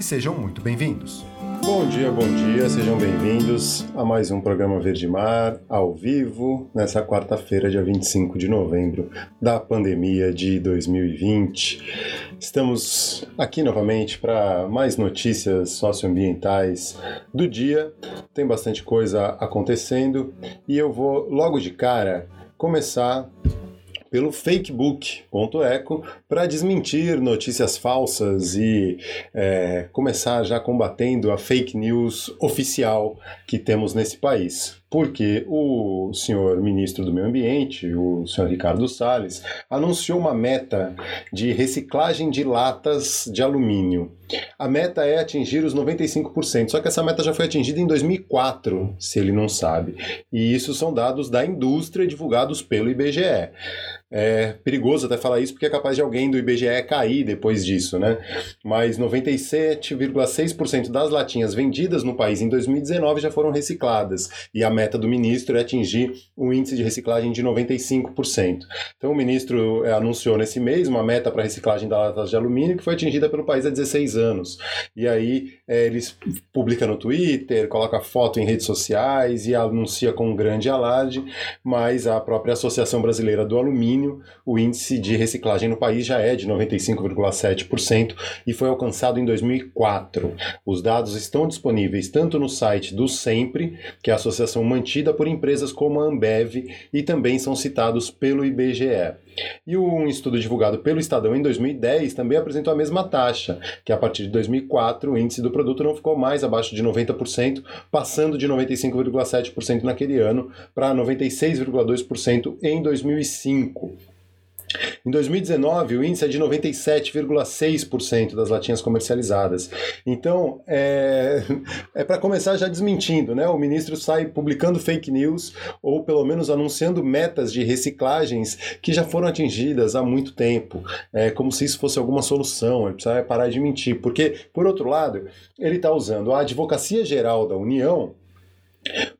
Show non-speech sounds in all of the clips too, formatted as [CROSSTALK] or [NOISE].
e sejam muito bem-vindos. Bom dia, bom dia, sejam bem-vindos a mais um programa Verde Mar, ao vivo, nessa quarta-feira, dia 25 de novembro da pandemia de 2020. Estamos aqui novamente para mais notícias socioambientais do dia. Tem bastante coisa acontecendo e eu vou logo de cara começar pelo fakebook.eco para desmentir notícias falsas e é, começar já combatendo a fake news oficial que temos nesse país porque o senhor ministro do Meio Ambiente, o senhor Ricardo Salles, anunciou uma meta de reciclagem de latas de alumínio. A meta é atingir os 95%, só que essa meta já foi atingida em 2004, se ele não sabe. E isso são dados da indústria divulgados pelo IBGE. É perigoso até falar isso porque é capaz de alguém do IBGE cair depois disso, né? Mas 97,6% das latinhas vendidas no país em 2019 já foram recicladas e a meta do ministro é atingir um índice de reciclagem de 95%. Então o ministro é, anunciou nesse mês uma meta para reciclagem das latas de alumínio que foi atingida pelo país há 16 anos. E aí é, eles publica no Twitter, coloca foto em redes sociais e anuncia com um grande alarde, mas a própria Associação Brasileira do Alumínio o índice de reciclagem no país já é de 95,7% e foi alcançado em 2004. Os dados estão disponíveis tanto no site do Sempre, que é a associação mantida por empresas como a Ambev, e também são citados pelo IBGE. E um estudo divulgado pelo Estadão em 2010 também apresentou a mesma taxa, que a partir de 2004 o índice do produto não ficou mais abaixo de 90%, passando de 95,7% naquele ano para 96,2% em 2005. Em 2019, o índice é de 97,6% das latinhas comercializadas. Então, é, é para começar já desmentindo, né? O ministro sai publicando fake news ou pelo menos anunciando metas de reciclagens que já foram atingidas há muito tempo, é, como se isso fosse alguma solução. Ele precisa parar de mentir, porque, por outro lado, ele está usando a Advocacia Geral da União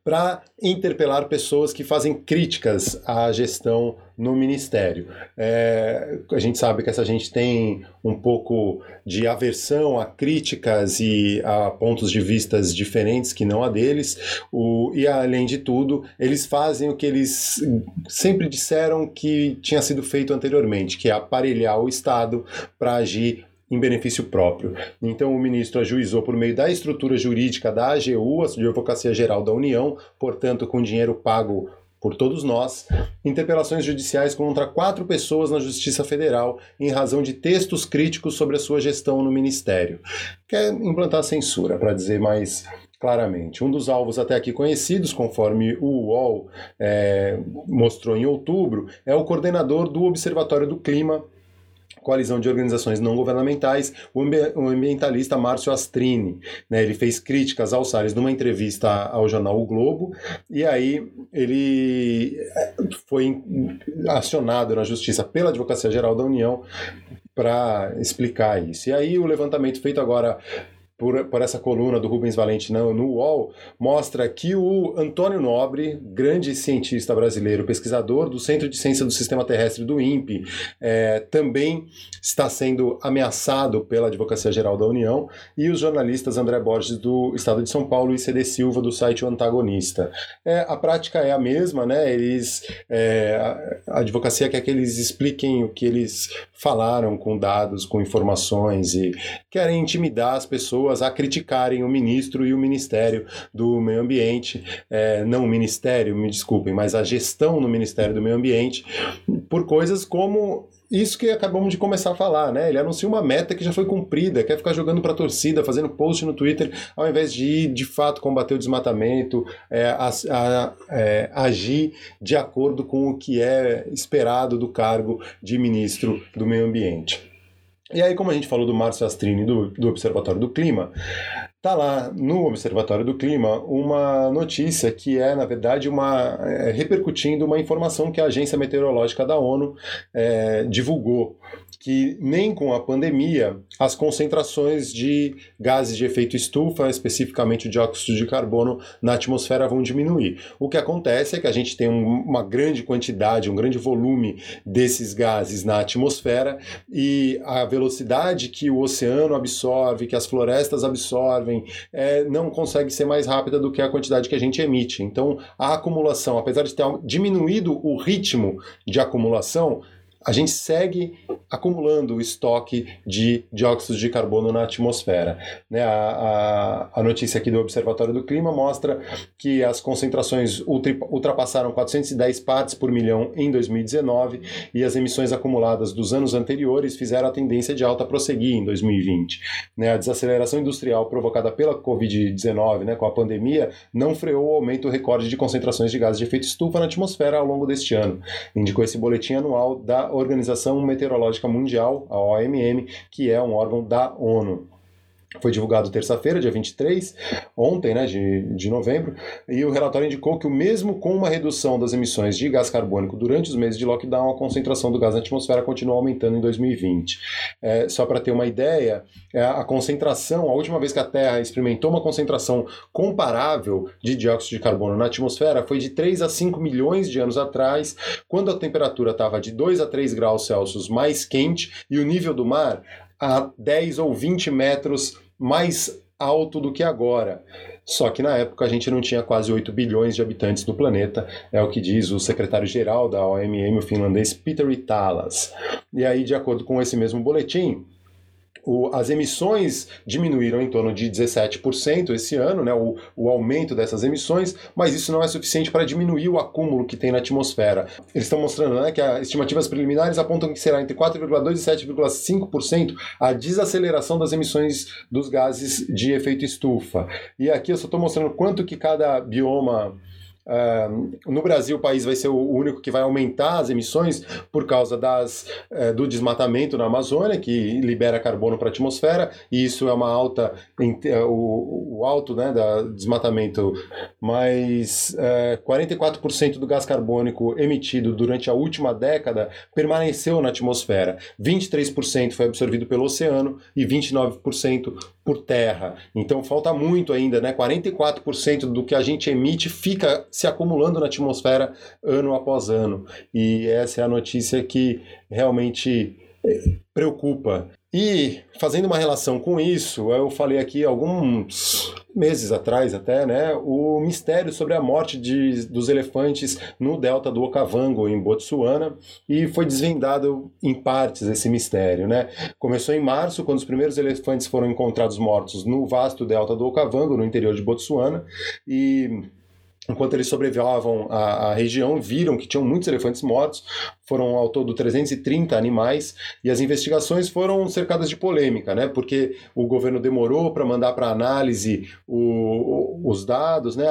para interpelar pessoas que fazem críticas à gestão no Ministério. É, a gente sabe que essa gente tem um pouco de aversão a críticas e a pontos de vistas diferentes que não a deles, o, e além de tudo, eles fazem o que eles sempre disseram que tinha sido feito anteriormente, que é aparelhar o Estado para agir em benefício próprio. Então, o ministro ajuizou por meio da estrutura jurídica da AGU, a Advocacia Geral da União, portanto, com dinheiro pago por todos nós, interpelações judiciais contra quatro pessoas na Justiça Federal em razão de textos críticos sobre a sua gestão no Ministério. Quer implantar censura, para dizer mais claramente. Um dos alvos até aqui conhecidos, conforme o UOL é, mostrou em outubro, é o coordenador do Observatório do Clima, coalizão de organizações não governamentais, o ambientalista Márcio Astrini. Né, ele fez críticas ao Salles numa entrevista ao jornal O Globo, e aí ele eh, foi acionado na justiça pela Advocacia Geral da União para explicar isso. E aí o levantamento feito agora por, por essa coluna do Rubens Valente no, no UOL, mostra que o Antônio Nobre, grande cientista brasileiro, pesquisador do Centro de Ciência do Sistema Terrestre do INPE, é, também está sendo ameaçado pela Advocacia Geral da União, e os jornalistas André Borges do Estado de São Paulo e CD Silva do site O Antagonista. É, a prática é a mesma, né? Eles, é, a advocacia quer que eles expliquem o que eles falaram com dados, com informações e querem intimidar as pessoas pessoas a criticarem o ministro e o Ministério do Meio Ambiente, é, não o Ministério, me desculpem, mas a gestão no Ministério do Meio Ambiente, por coisas como isso que acabamos de começar a falar, né? Ele anuncia uma meta que já foi cumprida, quer ficar jogando para a torcida, fazendo post no Twitter, ao invés de ir, de fato combater o desmatamento, é, a, a, é, agir de acordo com o que é esperado do cargo de ministro do Meio Ambiente. E aí, como a gente falou do Márcio Astrini do, do Observatório do Clima, Tá lá no Observatório do Clima uma notícia que é, na verdade, uma é, repercutindo uma informação que a Agência Meteorológica da ONU é, divulgou, que nem com a pandemia as concentrações de gases de efeito estufa, especificamente o dióxido de carbono, na atmosfera vão diminuir. O que acontece é que a gente tem um, uma grande quantidade, um grande volume desses gases na atmosfera e a velocidade que o oceano absorve, que as florestas absorvem, é, não consegue ser mais rápida do que a quantidade que a gente emite. Então, a acumulação, apesar de ter diminuído o ritmo de acumulação, a gente segue acumulando o estoque de dióxido de carbono na atmosfera. Né? A, a, a, notícia aqui do Observatório do Clima mostra que as concentrações ultrapassaram 410 partes por milhão em 2019 e as emissões acumuladas dos anos anteriores fizeram a tendência de alta prosseguir em 2020. Né? A desaceleração industrial provocada pela Covid-19, né, com a pandemia, não freou o aumento recorde de concentrações de gases de efeito estufa na atmosfera ao longo deste ano, indicou esse boletim anual da Organização Meteorológica Mundial, a OMM, que é um órgão da ONU. Foi divulgado terça-feira, dia 23, ontem, né, de, de novembro, e o relatório indicou que, mesmo com uma redução das emissões de gás carbônico durante os meses de lockdown, a concentração do gás na atmosfera continua aumentando em 2020. É, só para ter uma ideia, é, a concentração, a última vez que a Terra experimentou uma concentração comparável de dióxido de carbono na atmosfera foi de 3 a 5 milhões de anos atrás, quando a temperatura estava de 2 a 3 graus Celsius mais quente e o nível do mar a 10 ou 20 metros mais alto do que agora. Só que na época a gente não tinha quase 8 bilhões de habitantes no planeta, é o que diz o secretário-geral da OMM, o finlandês Peter Italas. E aí, de acordo com esse mesmo boletim, o, as emissões diminuíram em torno de 17% esse ano, né, o, o, aumento dessas emissões, mas isso não é suficiente para diminuir o acúmulo que tem na atmosfera. Eles estão mostrando né, que as estimativas preliminares apontam que será entre 4,2% e 7,5% a desaceleração das emissões dos gases de efeito estufa. E aqui eu só estou mostrando quanto que cada bioma Uh, no Brasil, o país vai ser o único que vai aumentar as emissões por causa das, uh, do desmatamento na Amazônia, que libera carbono para a atmosfera, e isso é uma alta, uh, o, o, alto né, da desmatamento, mas 44% do gás carbônico emitido durante a última década permaneceu na atmosfera, 23% foi absorvido pelo oceano e 29% por terra. Então falta muito ainda, né? 44% do que a gente emite fica se acumulando na atmosfera ano após ano. E essa é a notícia que realmente eh, preocupa. E fazendo uma relação com isso, eu falei aqui alguns meses atrás até, né, o mistério sobre a morte de, dos elefantes no delta do Okavango em Botsuana e foi desvendado em partes esse mistério, né? Começou em março quando os primeiros elefantes foram encontrados mortos no vasto delta do Okavango no interior de Botsuana e enquanto eles sobrevoavam a, região, viram que tinham muitos elefantes mortos, foram ao todo 330 animais, e as investigações foram cercadas de polêmica, né? Porque o governo demorou para mandar para análise o, o, os dados, né?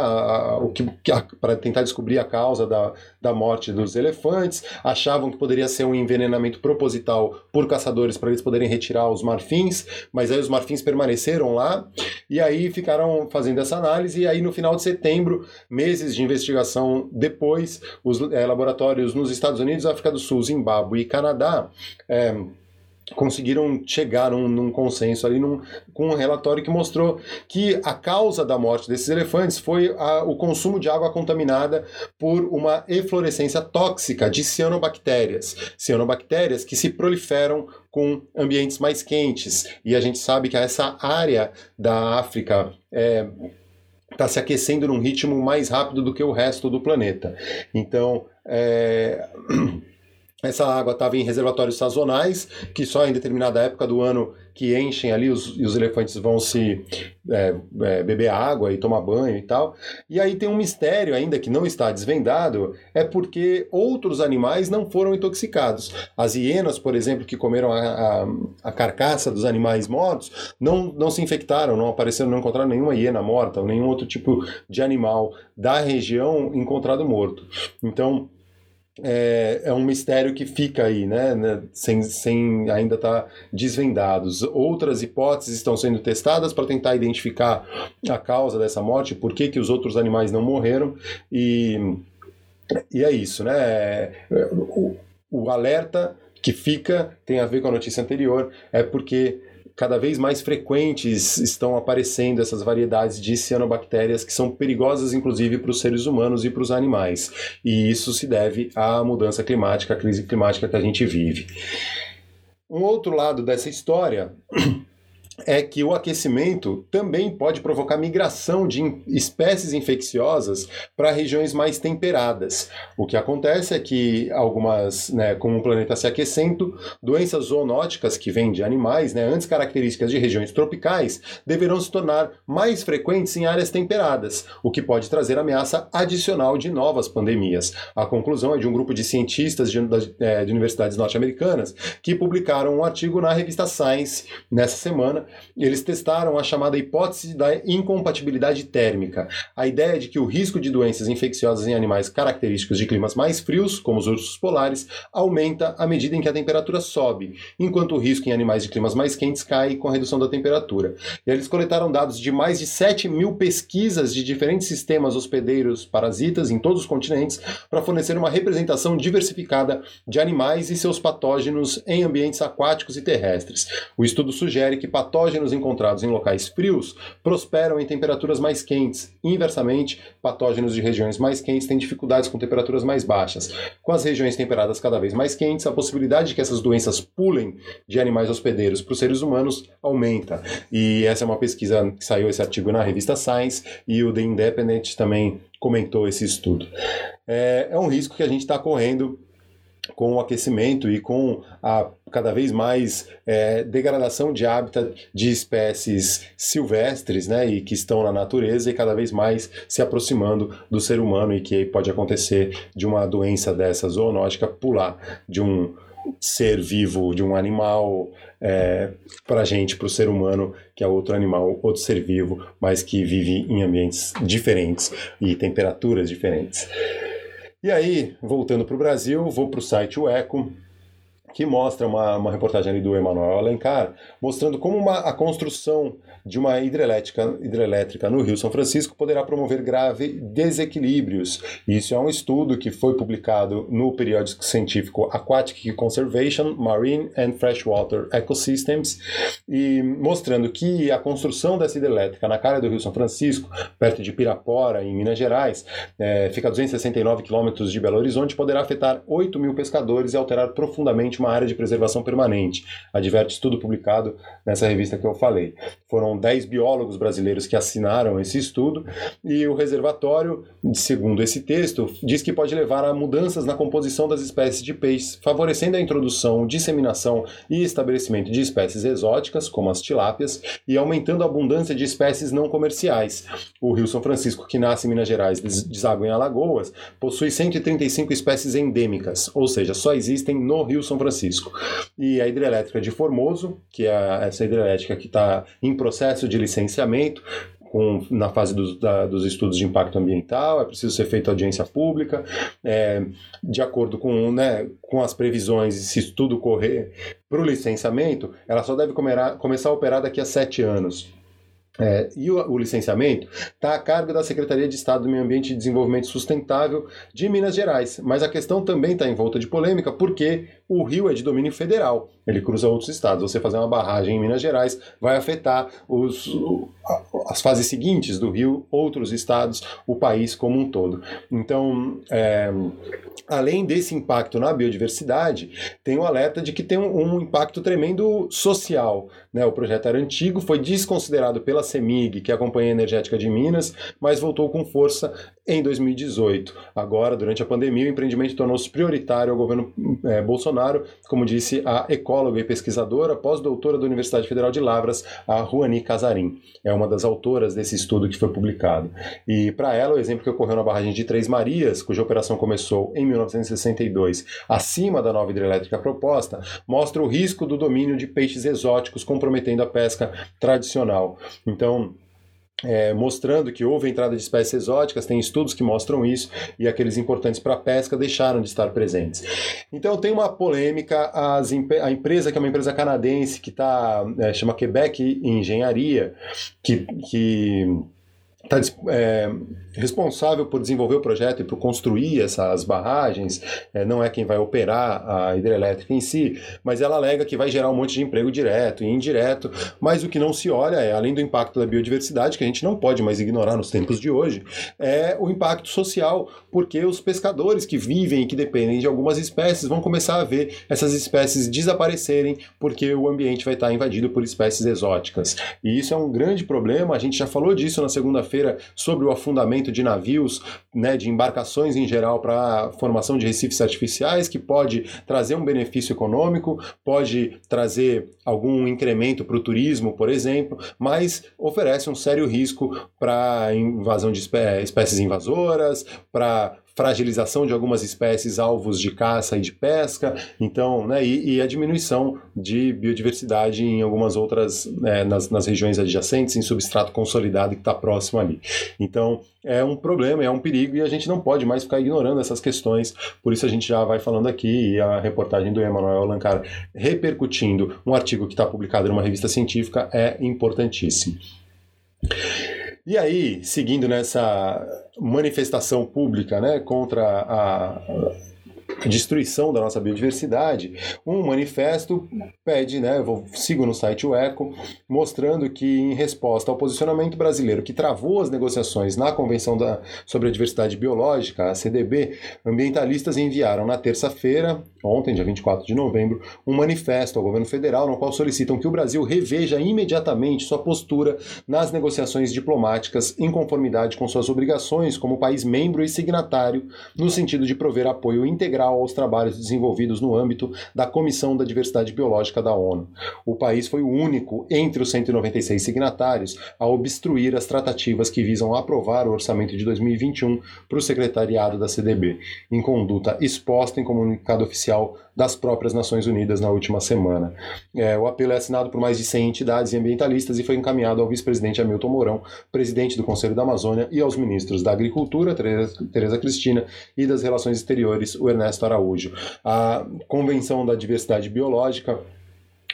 Para tentar descobrir a causa da, da morte dos elefantes, achavam que poderia ser um envenenamento proposital por caçadores para eles poderem retirar os marfins, mas aí os marfins permaneceram lá, e aí ficaram fazendo essa análise, e aí no final de setembro meses de investigação depois, os é, laboratórios nos Estados Unidos, África do Sul, Zimbábue e Canadá é, conseguiram chegar num, num consenso ali num, com um relatório que mostrou que a causa da morte desses elefantes foi a, o consumo de água contaminada por uma eflorescência tóxica de cianobactérias. Cianobactérias que se proliferam com ambientes mais quentes. E a gente sabe que essa área da África é, está se aquecendo num ritmo mais rápido do que o resto do planeta. Então, é... [CLEARS THROAT] essa água estava em reservatórios sazonais, que só em determinada época do ano que enchem ali, os, os elefantes vão se é, é, beber água e tomar banho e tal. E aí tem um mistério ainda que não está desvendado, é porque outros animais não foram intoxicados. As hienas, por exemplo, que comeram a, a, a carcaça dos animais mortos, não, não se infectaram, não apareceram, não encontraram nenhuma hiena morta ou nenhum outro tipo de animal da região encontrado morto. Então, é, é, um mistério que fica aí, né, né sem, sem ainda estar tá desvendados. Outras hipóteses estão sendo testadas para tentar identificar a causa dessa morte, por que, que os outros animais não morreram, e, e é isso, né? O, o alerta que fica tem a ver com a notícia anterior, é porque cada vez mais frequentes estão aparecendo essas variedades de cianobactérias que são perigosas, inclusive, para os seres humanos e para os animais. E isso se deve à mudança climática, à crise climática que a gente vive. Um outro lado dessa história é que o aquecimento também pode provocar migração de espécies infecciosas para regiões mais temperadas. O que acontece é que algumas, né, como o planeta se aquecendo, doenças zoonóticas que vêm de animais, né, antes características de regiões tropicais, deverão se tornar mais frequentes em áreas temperadas, o que pode trazer ameaça adicional de novas pandemias. A conclusão é de um grupo de cientistas de, é, de universidades norte-americanas que publicaram um artigo na revista Science nessa semana eles testaram a chamada hipótese da incompatibilidade térmica, a ideia de que o risco de doenças infecciosas em animais característicos de climas mais frios, como os ursos polares, aumenta à medida em que a temperatura sobe, enquanto o risco em animais de climas mais quentes cai com a redução da temperatura. E eles coletaram dados de mais de 7 mil pesquisas de diferentes sistemas hospedeiros parasitas em todos os continentes para fornecer uma representação diversificada de animais e seus patógenos em ambientes aquáticos e terrestres. O estudo sugere que patógenos patógenos encontrados em locais frios prosperam em temperaturas mais quentes. Inversamente, patógenos de regiões mais quentes têm dificuldades com temperaturas mais baixas. Com as regiões temperadas cada vez mais quentes, a possibilidade de que essas doenças pulem de animais hospedeiros para os seres humanos aumenta. E essa é uma pesquisa que saiu esse artigo na revista Science e o The Independent também comentou esse estudo. É, é um risco que a gente está correndo com o aquecimento e com a cada vez mais é, degradação de hábitat de espécies silvestres, né, e que estão na natureza e cada vez mais se aproximando do ser humano e que pode acontecer de uma doença dessa zoonótica pular de um ser vivo, de um animal é, para gente, para o ser humano, que é outro animal, outro ser vivo, mas que vive em ambientes diferentes e temperaturas diferentes. E aí, voltando para o Brasil, vou para o site Eco, que mostra uma, uma reportagem ali do Emanuel Alencar, mostrando como uma, a construção de uma hidrelétrica, hidrelétrica no Rio São Francisco poderá promover grave desequilíbrios. Isso é um estudo que foi publicado no periódico científico Aquatic Conservation, Marine and Freshwater Ecosystems, e mostrando que a construção dessa hidrelétrica na cara do Rio São Francisco, perto de Pirapora, em Minas Gerais, é, fica a 269 quilômetros de Belo Horizonte, poderá afetar 8 mil pescadores e alterar profundamente uma área de preservação permanente, adverte estudo publicado nessa revista que eu falei. Foram 10 biólogos brasileiros que assinaram esse estudo e o reservatório, segundo esse texto, diz que pode levar a mudanças na composição das espécies de peixes, favorecendo a introdução, disseminação e estabelecimento de espécies exóticas, como as tilápias, e aumentando a abundância de espécies não comerciais. O Rio São Francisco, que nasce em Minas Gerais, deságua em Alagoas, possui 135 espécies endêmicas, ou seja, só existem no Rio São Francisco Francisco. E a hidrelétrica de Formoso, que é essa hidrelétrica que está em processo de licenciamento, com, na fase dos, da, dos estudos de impacto ambiental, é preciso ser feita audiência pública, é, de acordo com, né, com as previsões, se tudo correr para o licenciamento, ela só deve começar a operar daqui a sete anos. É, e o, o licenciamento está a cargo da Secretaria de Estado do Meio Ambiente e Desenvolvimento Sustentável de Minas Gerais. Mas a questão também está em volta de polêmica porque o rio é de domínio federal, ele cruza outros estados. Você fazer uma barragem em Minas Gerais vai afetar os, as fases seguintes do rio, outros estados, o país como um todo. Então, é, além desse impacto na biodiversidade, tem o alerta de que tem um, um impacto tremendo social. Né? O projeto era antigo, foi desconsiderado pela CEMIG, que é a Companhia Energética de Minas, mas voltou com força em 2018. Agora, durante a pandemia, o empreendimento tornou-se prioritário ao governo é, Bolsonaro, como disse a ecóloga e pesquisadora, pós-doutora da Universidade Federal de Lavras, a Ruani Casarim. É uma das autoras desse estudo que foi publicado. E para ela, o exemplo que ocorreu na barragem de Três Marias, cuja operação começou em 1962, acima da nova hidrelétrica proposta, mostra o risco do domínio de peixes exóticos comprometendo a pesca tradicional. Então, é, mostrando que houve entrada de espécies exóticas, tem estudos que mostram isso, e aqueles importantes para a pesca deixaram de estar presentes. Então tem uma polêmica, as, a empresa, que é uma empresa canadense, que tá, é, chama Quebec Engenharia, que, que está é, responsável por desenvolver o projeto e por construir essas barragens, é, não é quem vai operar a hidrelétrica em si, mas ela alega que vai gerar um monte de emprego direto e indireto, mas o que não se olha é, além do impacto da biodiversidade, que a gente não pode mais ignorar nos tempos de hoje, é o impacto social, porque os pescadores que vivem e que dependem de algumas espécies vão começar a ver essas espécies desaparecerem porque o ambiente vai estar invadido por espécies exóticas. E isso é um grande problema, a gente já falou disso na segunda-feira feira sobre o afundamento de navios, né, de embarcações em geral para a formação de recifes artificiais, que pode trazer um benefício econômico, pode trazer algum incremento para o turismo, por exemplo, mas oferece um sério risco para invasão de espécies invasoras, para fragilização de algumas espécies alvos de caça e de pesca, então, né, e, e a diminuição de biodiversidade em algumas outras, né, nas, nas regiões adjacentes, em substrato consolidado que está próximo ali. Então, é um problema, é um perigo e a gente não pode mais ficar ignorando essas questões, por isso a gente já vai falando aqui e a reportagem do Emanuel Alancar repercutindo um artigo que está publicado numa revista científica é importantíssimo. E aí, seguindo nessa manifestação pública né, contra a, destruição da nossa biodiversidade, um manifesto pede, né, eu vou, sigo no site o ECO, mostrando que em resposta ao posicionamento brasileiro que travou as negociações na Convenção da, sobre a Diversidade Biológica, a CDB, ambientalistas enviaram na terça-feira, ontem, dia 24 de novembro, um manifesto ao governo federal no qual solicitam que o Brasil reveja imediatamente sua postura nas negociações diplomáticas em conformidade com suas obrigações como país membro e signatário, no sentido de prover apoio integral aos trabalhos desenvolvidos no âmbito da Comissão da Diversidade Biológica da ONU. O país foi o único entre os 196 signatários a obstruir as tratativas que visam aprovar o orçamento de 2021 para o secretariado da CDB, em conduta exposta em comunicado oficial das próprias Nações Unidas na última semana. É, o apelo é assinado por mais de 100 entidades e ambientalistas e foi encaminhado ao vice-presidente Hamilton Mourão, presidente do Conselho da Amazônia, e aos ministros da Agricultura, Tereza, Cristina, e das Relações Exteriores, o Ernesto Araújo. A Convenção da Diversidade Biológica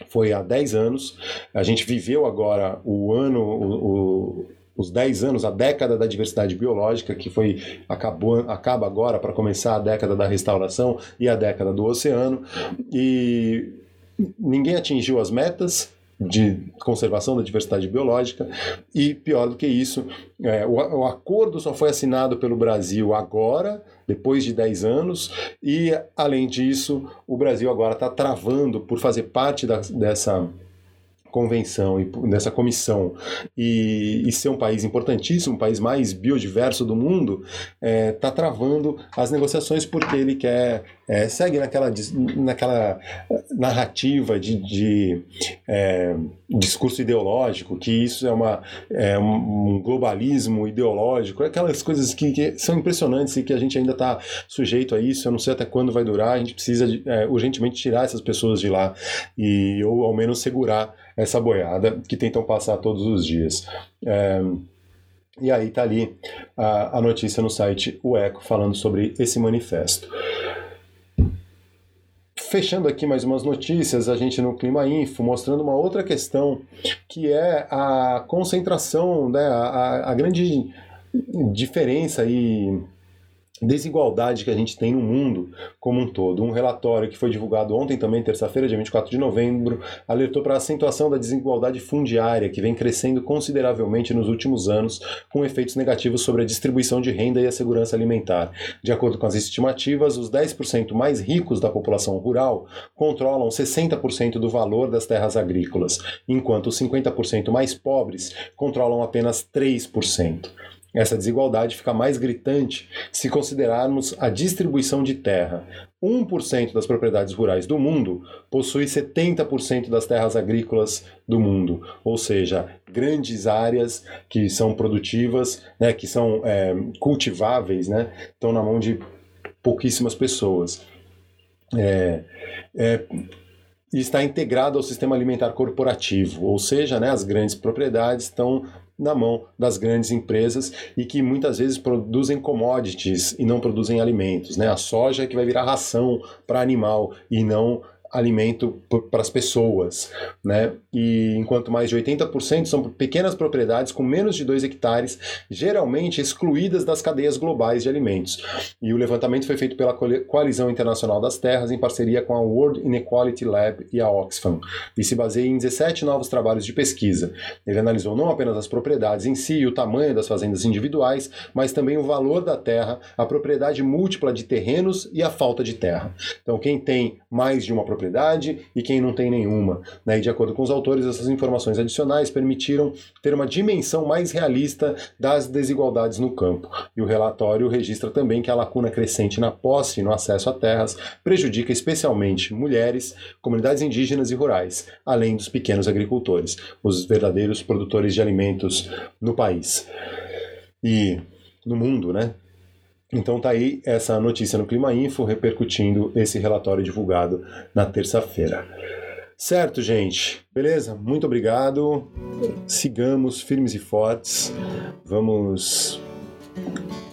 foi há 10 anos. A gente viveu agora o ano, o, os 10 anos, a década da diversidade biológica, que foi acabou, acaba agora para começar a década da restauração e a década do oceano. E ninguém atingiu as metas, de conservação da diversidade biológica. E pior do que isso, é, o, o, acordo só foi assinado pelo Brasil agora, depois de 10 anos, e além disso, o Brasil agora está travando por fazer parte da, dessa convenção e dessa comissão e, e, ser um país importantíssimo, um país mais biodiverso do mundo, está é, tá travando as negociações porque ele quer é, segue naquela, naquela narrativa de, de é, discurso ideológico, que isso é, uma, é um globalismo ideológico, aquelas coisas que, que, são impressionantes e que a gente ainda está sujeito a isso. Eu não sei até quando vai durar, a gente precisa é, urgentemente tirar essas pessoas de lá e ou ao menos segurar essa boiada que tentam passar todos os dias. É, e aí está ali a, a notícia no site O Eco falando sobre esse manifesto. Fechando aqui mais umas notícias, a gente no Clima Info, mostrando uma outra questão, que é a concentração, né, a, a grande diferença e desigualdade que a gente tem no mundo como um todo. Um relatório que foi divulgado ontem também, terça-feira, dia 24 de novembro, alertou para a acentuação da desigualdade fundiária que vem crescendo consideravelmente nos últimos anos, com efeitos negativos sobre a distribuição de renda e a segurança alimentar. De acordo com as estimativas, os 10% mais ricos da população rural controlam 60% do valor das terras agrícolas, enquanto os 50% mais pobres controlam apenas 3%. Essa desigualdade fica mais gritante se considerarmos a distribuição de terra. 1% das propriedades rurais do mundo possui 70% das terras agrícolas do mundo, ou seja, grandes áreas que são produtivas, né, que são é, cultiváveis, né, estão na mão de pouquíssimas pessoas. É, é, está integrado ao sistema alimentar corporativo, ou seja, né, as grandes propriedades estão na mão das grandes empresas e que muitas vezes produzem commodities e não produzem alimentos. Né? A soja é que vai virar ração para animal e não alimento para as pessoas, né? E enquanto mais de 80% são pequenas propriedades com menos de 2 hectares, geralmente excluídas das cadeias globais de alimentos. E o levantamento foi feito pela Coalizão Internacional das Terras em parceria com a World Inequality Lab e a Oxfam, e se baseia em 17 novos trabalhos de pesquisa. Ele analisou não apenas as propriedades em si e o tamanho das fazendas individuais, mas também o valor da terra, a propriedade múltipla de terrenos e a falta de terra. Então, quem tem mais de uma propriedade propriedade e quem não tem nenhuma. Né? E de acordo com os autores, essas informações adicionais permitiram ter uma dimensão mais realista das desigualdades no campo. E o relatório registra também que a lacuna crescente na posse e no acesso a terras prejudica especialmente mulheres, comunidades indígenas e rurais, além dos pequenos agricultores, os verdadeiros produtores de alimentos no país. E no mundo, né? Então tá aí essa notícia no Clima Info repercutindo esse relatório divulgado na terça-feira. Certo, gente? Beleza? Muito obrigado. Sigamos firmes e fortes. Vamos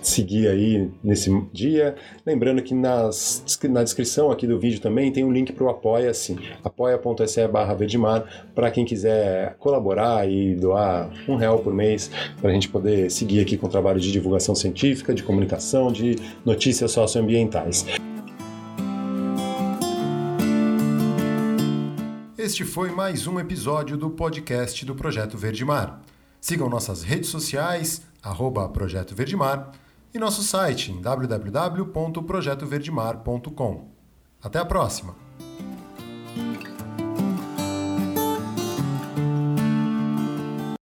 seguir aí nesse dia. Lembrando que nas, na descrição aqui do vídeo também tem um link para o Apoia-se, apoia.se barra Verdimar, para quem quiser colaborar e doar um real por mês para a gente poder seguir aqui com o trabalho de divulgação científica, de comunicação, de notícias socioambientais. Este foi mais um episódio do podcast do Projeto Verdemar. Sigam nossas redes sociais, arroba Projeto Verdemar, e nosso site em www.projetoverdemar.com. Até a próxima!